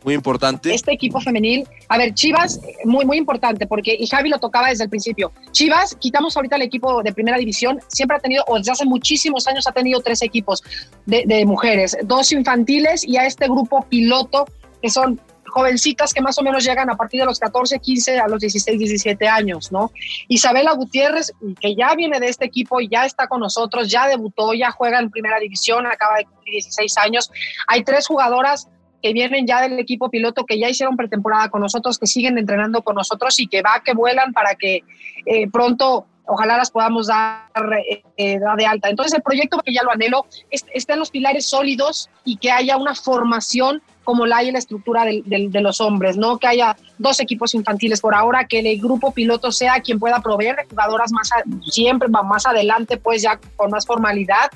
Muy importante. Este equipo femenil. A ver, Chivas, muy, muy importante, porque, y Javi lo tocaba desde el principio. Chivas, quitamos ahorita el equipo de primera división, siempre ha tenido, o desde hace muchísimos años ha tenido tres equipos de, de mujeres, dos infantiles y a este grupo piloto que son jovencitas que más o menos llegan a partir de los 14, 15 a los 16, 17 años, ¿no? Isabela Gutiérrez, que ya viene de este equipo ya está con nosotros, ya debutó, ya juega en primera división, acaba de cumplir 16 años. Hay tres jugadoras que vienen ya del equipo piloto, que ya hicieron pretemporada con nosotros, que siguen entrenando con nosotros y que va, que vuelan para que eh, pronto ojalá las podamos dar, eh, eh, de alta. Entonces el proyecto, que ya lo anhelo, está en los pilares sólidos y que haya una formación como la hay en la estructura de, de, los hombres, ¿no? Que haya dos equipos infantiles por ahora, que el grupo piloto sea quien pueda proveer de jugadoras más siempre más adelante, pues ya con más formalidad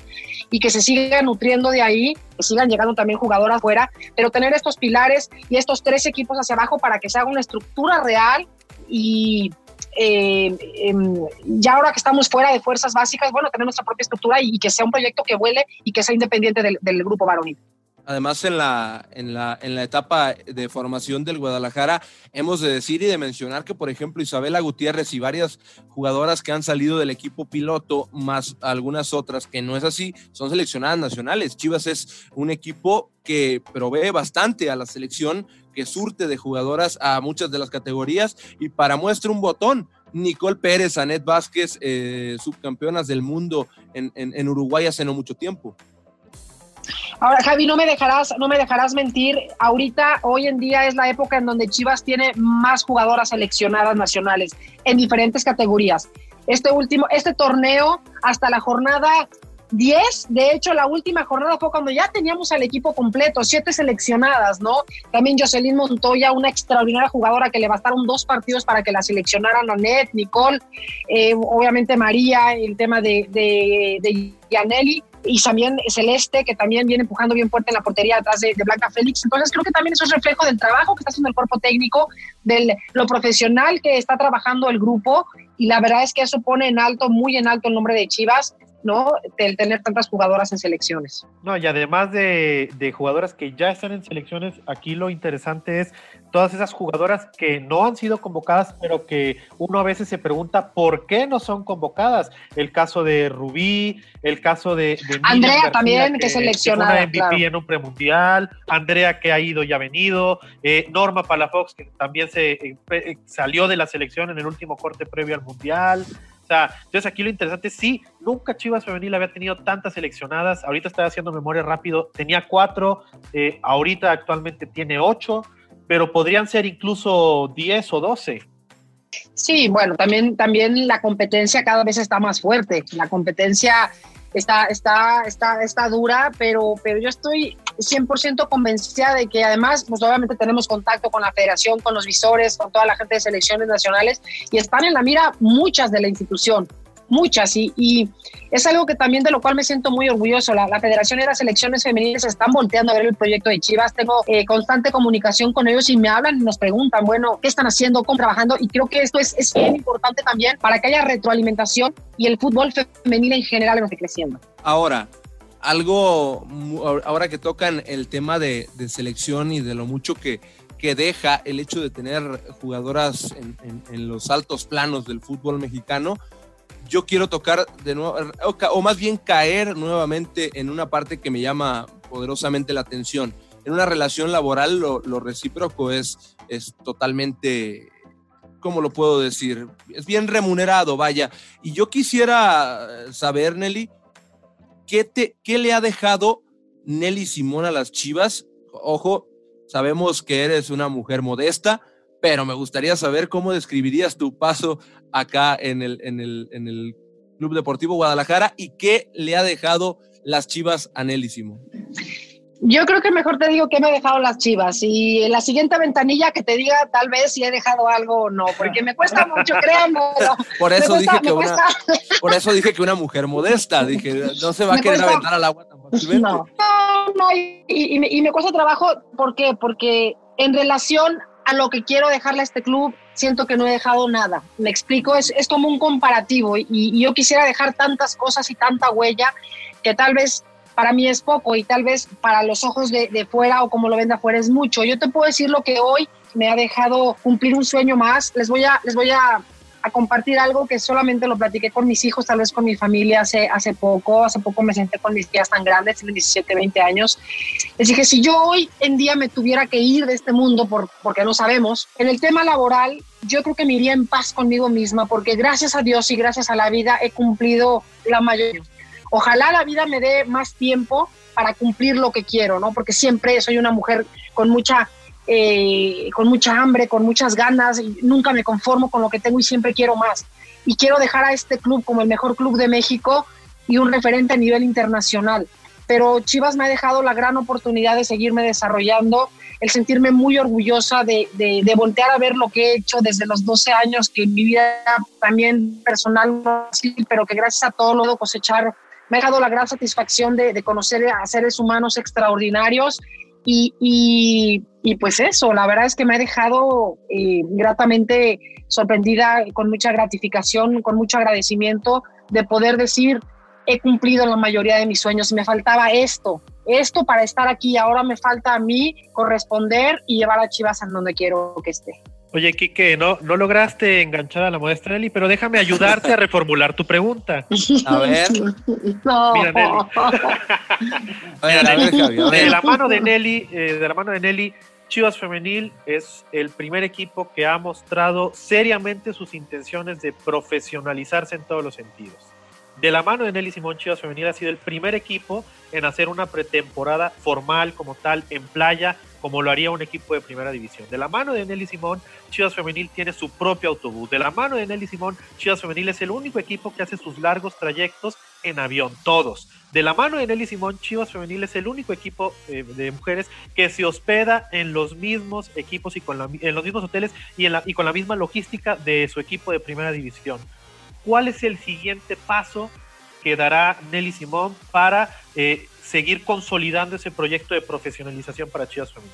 y que se siga nutriendo de ahí, que sigan llegando también jugadoras fuera, pero tener estos pilares y estos tres equipos hacia abajo para que se haga una estructura real y eh, em, ya ahora que estamos fuera de fuerzas básicas, bueno, tener nuestra propia estructura y, que sea un proyecto que vuele y que sea independiente del, del grupo varonil. Además, en la, en, la, en la etapa de formación del Guadalajara, hemos de decir y de mencionar que, por ejemplo, Isabela Gutiérrez y varias jugadoras que han salido del equipo piloto, más algunas otras que no es así, son seleccionadas nacionales. Chivas es un equipo que provee bastante a la selección, que surte de jugadoras a muchas de las categorías y para muestra un botón. Nicole Pérez, Anet Vázquez, eh, subcampeonas del mundo en, en, en Uruguay hace no mucho tiempo. Ahora, Javi, no me dejarás, no me dejarás mentir. Ahorita, hoy en día es la época en donde Chivas tiene más jugadoras seleccionadas nacionales en diferentes categorías. Este último, este torneo, hasta la jornada 10, de hecho, la última jornada fue cuando ya teníamos al equipo completo, siete seleccionadas, ¿no? También Jocelyn Montoya, una extraordinaria jugadora que le bastaron dos partidos para que la seleccionaran a Net, Nicole, eh, obviamente María, el tema de, de, de Yaneli y también Celeste, que también viene empujando bien fuerte en la portería atrás de, Blanca Félix. Entonces creo que también eso es reflejo del trabajo que está haciendo el cuerpo técnico, de lo profesional que está trabajando el grupo y la verdad es que eso pone en alto, muy en alto el nombre de Chivas. ¿No? El tener tantas jugadoras en selecciones. No, y además de, de, jugadoras que ya están en selecciones, aquí lo interesante es todas esas jugadoras que no han sido convocadas, pero que uno a veces se pregunta por qué no son convocadas. El caso de Rubí, el caso de, Andrea también, que, seleccionada. MVP en un premundial, Andrea que ha ido y ha venido, eh, Norma Palafox que también se eh, eh, salió de la selección en el último corte previo al mundial entonces aquí lo interesante es, sí, nunca Chivas Femenil había tenido tantas seleccionadas. Ahorita estaba haciendo memoria rápido, tenía cuatro, eh, ahorita actualmente tiene ocho, pero podrían ser incluso diez o doce. Sí, bueno, también, también la competencia cada vez está más fuerte. La competencia está, está, está, está dura, pero, pero yo estoy 100% convencida de que además, pues obviamente tenemos contacto con la federación, con los visores, con toda la gente de selecciones nacionales y están en la mira muchas de la institución muchas y, y, es algo que también de lo cual me siento muy orgulloso. La, Federación y las selecciones femeniles están volteando a ver el proyecto de Chivas. Tengo eh, constante comunicación con ellos y me hablan y nos preguntan, bueno, ¿qué están haciendo? ¿Cómo trabajando? Y creo que esto es, es bien importante también para que haya retroalimentación y el fútbol femenil en general esté creciendo. Ahora, algo, ahora que tocan el tema de, selección y de lo mucho que, que deja el hecho de tener jugadoras en los altos planos del fútbol mexicano, yo quiero tocar de nuevo, o más bien caer nuevamente en una parte que me llama poderosamente la atención. En una relación laboral lo, lo recíproco es, es totalmente, ¿cómo lo puedo decir? Es bien remunerado, vaya. Y yo quisiera saber, Nelly, ¿qué, te, qué le ha dejado Nelly Simón a las Chivas? Ojo, sabemos que eres una mujer modesta, pero me gustaría saber cómo describirías tu paso acá en el, en el, en el Club Deportivo Guadalajara y qué le ha dejado las Chivas a Nelly Simón. Yo creo que mejor te digo que me ha dejado las chivas y en la siguiente ventanilla que te diga tal vez si he dejado algo o no, porque me cuesta mucho, créanme. Por eso, dije que una, por eso dije que una mujer modesta, dije, no se va a querer aventar al agua tan fácilmente. No, no, y, y, me, y me cuesta trabajo, ¿por qué? Porque en relación lo que quiero dejarle a este club, siento que no he dejado nada. Me explico, es, es como un comparativo y, yo quisiera dejar tantas cosas y tanta huella que tal vez para mí es poco y tal vez para los ojos de, de fuera o como lo ven de afuera es mucho. Yo te puedo decir lo que hoy me ha dejado cumplir un sueño más. Les voy a, les voy a, a, compartir algo que solamente lo platiqué con mis hijos, tal vez con mi familia hace, hace poco. Hace poco me senté con mis tías tan grandes, tienen 17, 20 años. Les dije, si yo hoy en día me tuviera que ir de este mundo, por, porque no sabemos, en el tema laboral, yo creo que me iría en paz conmigo misma, porque gracias a Dios y gracias a la vida he cumplido la mayoría ojalá la vida me dé más tiempo para cumplir lo que quiero, ¿no? Porque siempre soy una mujer con mucha, eh, con mucha hambre, con muchas ganas, y nunca me conformo con lo que tengo y siempre quiero más. Y quiero dejar a este club como el mejor club de México y un referente a nivel internacional. Pero Chivas me ha dejado la gran oportunidad de seguirme desarrollando, el sentirme muy orgullosa de, de, de, voltear a ver lo que he hecho desde los 12 años, que en mi vida también personal, pero que gracias a todo lo cosechar, me ha dado la gran satisfacción de, de conocer a seres humanos extraordinarios y, y, y, pues eso, la verdad es que me ha dejado eh, gratamente sorprendida, con mucha gratificación, con mucho agradecimiento de poder decir, he cumplido la mayoría de mis sueños y me faltaba esto, esto para estar aquí. Ahora me falta a mí corresponder y llevar a Chivas a donde quiero que esté. Oye, Kike, no, no lograste enganchar a la modesta Nelly, pero déjame ayudarte a reformular tu pregunta. A ver. No. Mira, Nelly. De la mano de Nelly, eh, de la mano de Nelly, Chivas Femenil es el primer equipo que ha mostrado seriamente sus intenciones de profesionalizarse en todos los sentidos. De la mano de Nelly Simón, Chivas Femenil ha sido el primer equipo en hacer una pretemporada formal como tal en playa, como lo haría un equipo de primera división. De la mano de Nelly Simón, Chivas Femenil tiene su propio autobús. De la mano de Nelly Simón, Chivas Femenil es el único equipo que hace sus largos trayectos en avión, todos. De la mano de Nelly Simón, Chivas Femenil es el único equipo eh, de mujeres que se hospeda en los mismos equipos y con la, en los mismos hoteles y, con la misma logística de su equipo de primera división. ¿Cuál es el siguiente paso que dará Nelly Simón para eh, seguir consolidando ese proyecto de profesionalización para Chivas Femenil?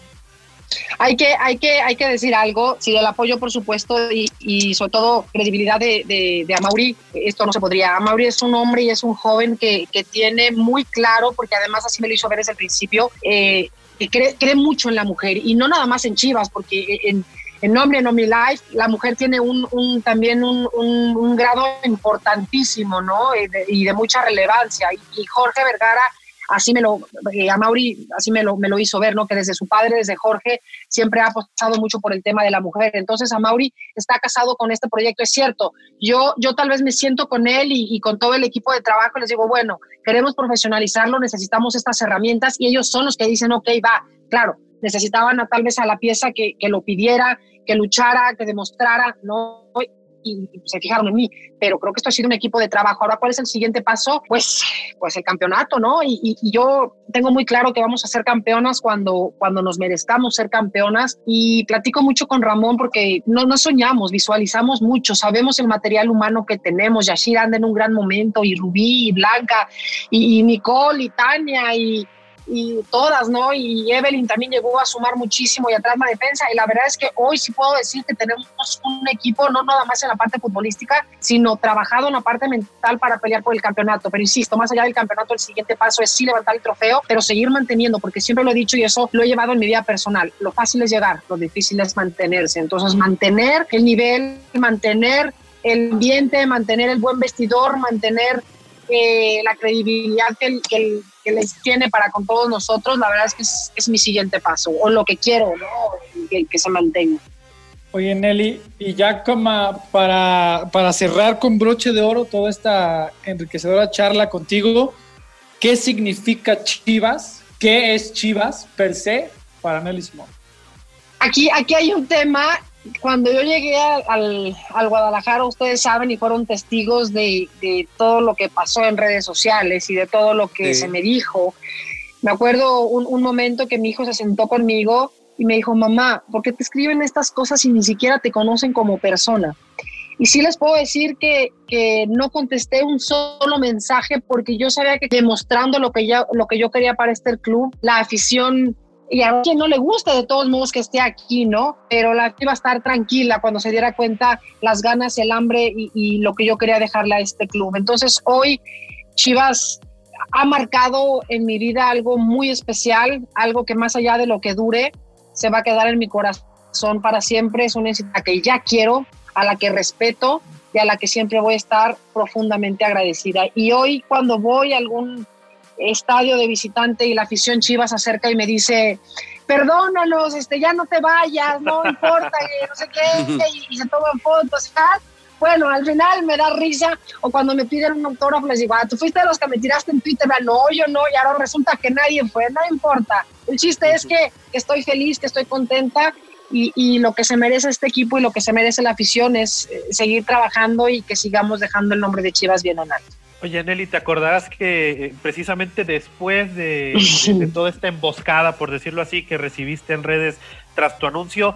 Hay que, hay que, hay que decir algo, sí, el apoyo, por supuesto, y, y sobre todo credibilidad de, de, de, Amauri, esto no se podría. Amauri es un hombre y es un joven que, que tiene muy claro, porque además así me lo hizo ver desde el principio, eh, que cree, cree, mucho en la mujer, y no nada más en Chivas, porque en, en Nombre No Mi Life, la mujer tiene un, un también un, un, grado importantísimo, ¿no? Y de, y de mucha relevancia. Y, Jorge Vergara, así me lo, eh, a Mauri, así me lo, me lo hizo ver, ¿no? Que desde su padre, desde Jorge, siempre ha apostado mucho por el tema de la mujer. Entonces, a Mauri está casado con este proyecto, es cierto. Yo, yo tal vez me siento con él y, con todo el equipo de trabajo y les digo, bueno, queremos profesionalizarlo, necesitamos estas herramientas y ellos son los que dicen, ok, va, claro, necesitaban a, tal vez a la pieza que, lo pidiera, que luchara, que demostrara, ¿no? Y, y, se fijaron en mí, pero creo que esto ha sido un equipo de trabajo. Ahora, ¿cuál es el siguiente paso? Pues, pues el campeonato, ¿no? Y, y, y, yo tengo muy claro que vamos a ser campeonas cuando, cuando nos merezcamos ser campeonas y platico mucho con Ramón porque no, no soñamos, visualizamos mucho, sabemos el material humano que tenemos. Yashir anda en un gran momento y Rubí y Blanca y, y Nicole y Tania y y todas, ¿no? Y Evelyn también llegó a sumar muchísimo y atrás la defensa. Y la verdad es que hoy sí puedo decir que tenemos un equipo, no nada más en la parte futbolística, sino trabajado en la parte mental para pelear por el campeonato. Pero insisto, más allá del campeonato, el siguiente paso es sí levantar el trofeo, pero seguir manteniendo, porque siempre lo he dicho y eso lo he llevado en mi vida personal. Lo fácil es llegar, lo difícil es mantenerse. Entonces, mantener el nivel, mantener el ambiente, mantener el buen vestidor, mantener eh, la credibilidad que, el, que, el, que, les tiene para con todos nosotros, la verdad es que es, es mi siguiente paso, o lo que quiero, ¿no? que, que, se mantenga. Oye, Nelly, y ya como para, para cerrar con broche de oro toda esta enriquecedora charla contigo, ¿qué significa Chivas? ¿Qué es Chivas per se para Nelly Simón? Aquí, aquí hay un tema cuando yo llegué al, al, Guadalajara, ustedes saben y fueron testigos de, de, todo lo que pasó en redes sociales y de todo lo que sí. se me dijo. Me acuerdo un, un, momento que mi hijo se sentó conmigo y me dijo, mamá, ¿por qué te escriben estas cosas si ni siquiera te conocen como persona? Y sí les puedo decir que, que no contesté un solo mensaje porque yo sabía que demostrando lo que, ya, lo que yo quería para este club, la afición y a quien no le gusta de todos modos que esté aquí, ¿no? Pero la iba a estar tranquila cuando se diera cuenta las ganas, el hambre y, lo que yo quería dejarle a este club. Entonces hoy Chivas ha marcado en mi vida algo muy especial, algo que más allá de lo que dure, se va a quedar en mi corazón para siempre. Es una institución que ya quiero, a la que respeto y a la que siempre voy a estar profundamente agradecida. Y hoy cuando voy a algún estadio de visitante y la afición Chivas acerca y me dice, perdónanos, este, ya no te vayas, no importa, no sé qué, y, y se toman fotos, ¿sabes? Bueno, al final me da risa, o cuando me piden un autógrafo les digo, ah, tú fuiste de los que me tiraste en Twitter, no, yo no, y ahora resulta que nadie fue, no importa. El chiste es que, que estoy feliz, que estoy contenta, y, y, lo que se merece este equipo y lo que se merece la afición es eh, seguir trabajando y que sigamos dejando el nombre de Chivas bien en alto. Oye, Nelly, ¿te acordarás que eh, precisamente después de, toda esta emboscada, por decirlo así, que recibiste en redes tras tu anuncio,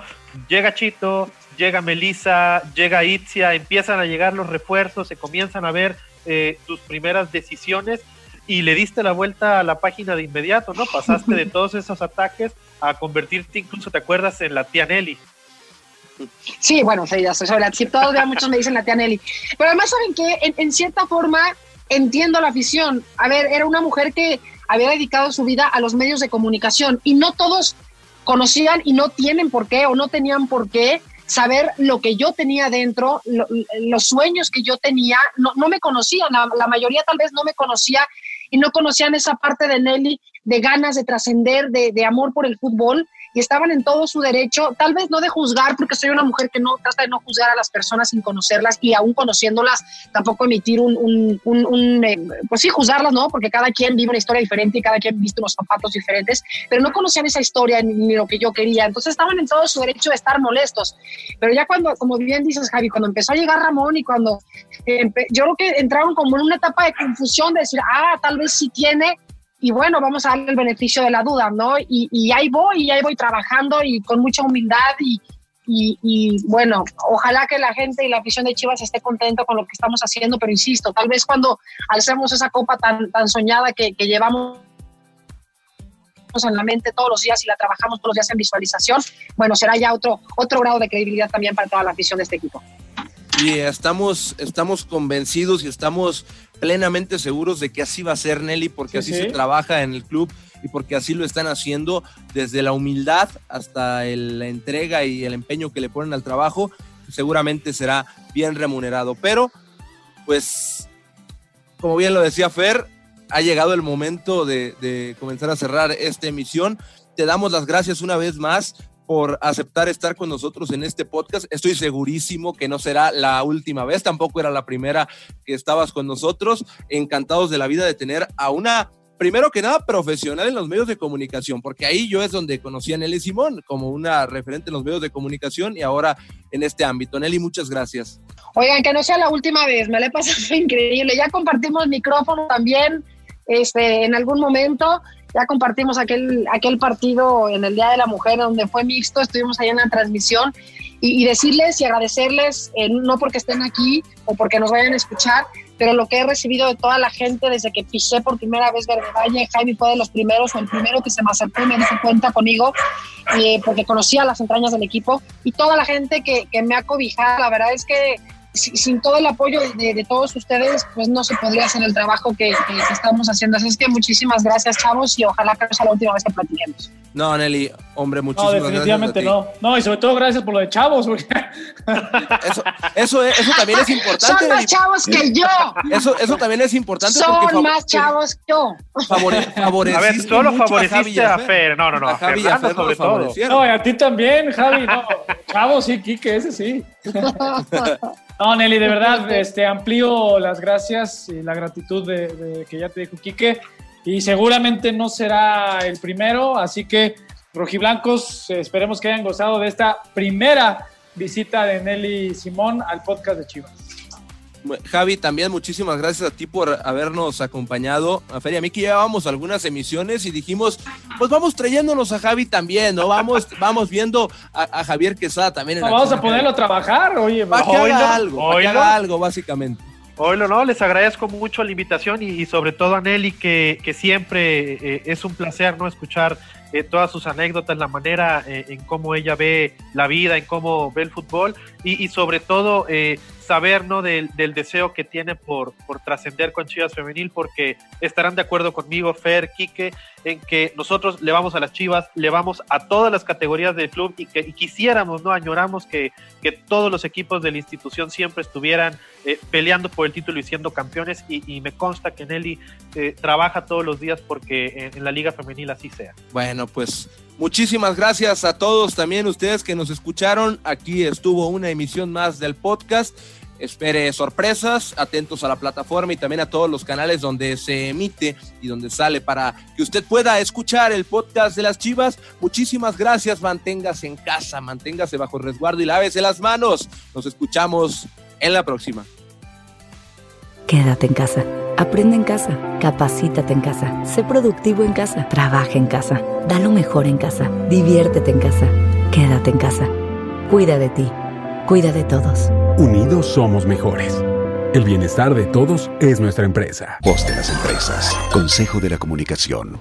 llega Chito, llega Melissa, llega Itzia, empiezan a llegar los refuerzos, se comienzan a ver eh, tus primeras decisiones y le diste la vuelta a la página de inmediato, ¿no? Pasaste de todos esos ataques a convertirte incluso, ¿te acuerdas?, en la tía Nelly. Sí, bueno, sí, todavía muchos me dicen la tía Nelly. Pero además, ¿saben que en, cierta forma entiendo la afición. A ver, era una mujer que había dedicado su vida a los medios de comunicación y no todos conocían y no tienen por qué o no tenían por qué saber lo que yo tenía dentro, los sueños que yo tenía, no, no me conocían, la, mayoría tal vez no me conocía y no conocían esa parte de Nelly de ganas de trascender, de, de amor por el fútbol y estaban en todo su derecho, tal vez no de juzgar, porque soy una mujer que no trata de no juzgar a las personas sin conocerlas y aún conociéndolas, tampoco emitir un, un, un, eh, pues sí, juzgarlas, ¿no? Porque cada quien vive una historia diferente y cada quien viste unos zapatos diferentes, pero no conocían esa historia ni, lo que yo quería, entonces estaban en todo su derecho de estar molestos. Pero ya cuando, como bien dices, Javi, cuando empezó a llegar Ramón y cuando yo creo que entraron como en una etapa de confusión, de decir, ah, tal vez sí tiene, y bueno, vamos a darle el beneficio de la duda, ¿no? Y, y ahí voy, y ahí voy trabajando y con mucha humildad y, y, bueno, ojalá que la gente y la afición de Chivas esté contento con lo que estamos haciendo, pero insisto, tal vez cuando alcemos esa copa tan, tan soñada que, que llevamos en la mente todos los días y la trabajamos todos los días en visualización, bueno, será ya otro, otro grado de credibilidad también para toda la afición de este equipo. Y estamos, estamos convencidos y estamos plenamente seguros de que así va a ser Nelly, porque así se trabaja en el club y porque así lo están haciendo desde la humildad hasta la entrega y el empeño que le ponen al trabajo, seguramente será bien remunerado. Pero, pues, como bien lo decía Fer, ha llegado el momento de, de comenzar a cerrar esta emisión. Te damos las gracias una vez más por aceptar estar con nosotros en este podcast. Estoy segurísimo que no será la última vez, tampoco era la primera que estabas con nosotros. Encantados de la vida de tener a una, primero que nada, profesional en los medios de comunicación, porque ahí yo es donde conocí a Nelly Simón como una referente en los medios de comunicación y ahora en este ámbito. Nelly, muchas gracias. Oigan, que no sea la última vez, me la he pasado increíble. Ya compartimos micrófono también este, en algún momento ya compartimos aquel, aquel partido en el Día de la Mujer donde fue mixto, estuvimos ahí en la transmisión. Y, decirles y agradecerles, eh, no porque estén aquí o porque nos vayan a escuchar, pero lo que he recibido de toda la gente desde que pisé por primera vez Verde Valle, Jaime fue de los primeros, o el primero que se me acercó y me dio cuenta conmigo, eh, porque conocía las entrañas del equipo, y toda la gente que, que me ha cobijado, la verdad es que sin todo el apoyo de, todos ustedes, pues no se podría hacer el trabajo que, estamos haciendo. Así es que muchísimas gracias, chavos, y ojalá que no sea la última vez que platiquemos. No, Nelly, hombre, muchísimas gracias. No, definitivamente no. No, y sobre todo gracias por lo de chavos. Eso, eso, eso, también es importante. Son más chavos que yo. Eso, eso también es importante. Son más chavos que yo. Favore, a ver, solo favoreciste a, Fer. No, no, no. A Javi a Fer sobre todo. No, y a ti también, Javi. No, chavos, sí, Kike, ese sí. No, Nelly, de verdad, este, amplío las gracias y la gratitud de, que ya te dijo Quique. Y seguramente no será el primero, así que rojiblancos, esperemos que hayan gozado de esta primera visita de Nelly Simón al podcast de Chivas. Javi, también muchísimas gracias a ti por habernos acompañado. A Feria Miki llevábamos algunas emisiones y dijimos, pues vamos trayéndonos a Javi también, ¿no? Vamos, vamos viendo a, Javier Quesada también. vamos a ponerlo a trabajar, oye. Va que haga algo, que haga algo, básicamente. Oilo, no, les agradezco mucho la invitación y, sobre todo a Nelly, que, que siempre eh, es un placer no escuchar eh, todas sus anécdotas, la manera eh, en cómo ella ve la vida, en cómo ve el fútbol y, y sobre todo saber ¿no? del, del, deseo que tiene por, por trascender con Chivas Femenil, porque estarán de acuerdo conmigo, Fer, Quique, en que nosotros le vamos a las Chivas, le vamos a todas las categorías del club y que quisiéramos, ¿no? Añoramos que, que, todos los equipos de la institución siempre estuvieran eh, peleando por el título y siendo campeones y, me consta que Nelly eh, trabaja todos los días porque en la Liga Femenil así sea. Bueno, pues Muchísimas gracias a todos también ustedes que nos escucharon. Aquí estuvo una emisión más del podcast. Espere sorpresas, atentos a la plataforma y también a todos los canales donde se emite y donde sale para que usted pueda escuchar el podcast de las Chivas. Muchísimas gracias, manténgase en casa, manténgase bajo resguardo y lávese las manos. Nos escuchamos en la próxima. Quédate en casa Aprende en casa, capacítate en casa, sé productivo en casa, trabaja en casa, da lo mejor en casa, diviértete en casa, quédate en casa. Cuida de ti, cuida de todos. Unidos somos mejores. El bienestar de todos es nuestra empresa. Voz de las empresas. Consejo de la Comunicación.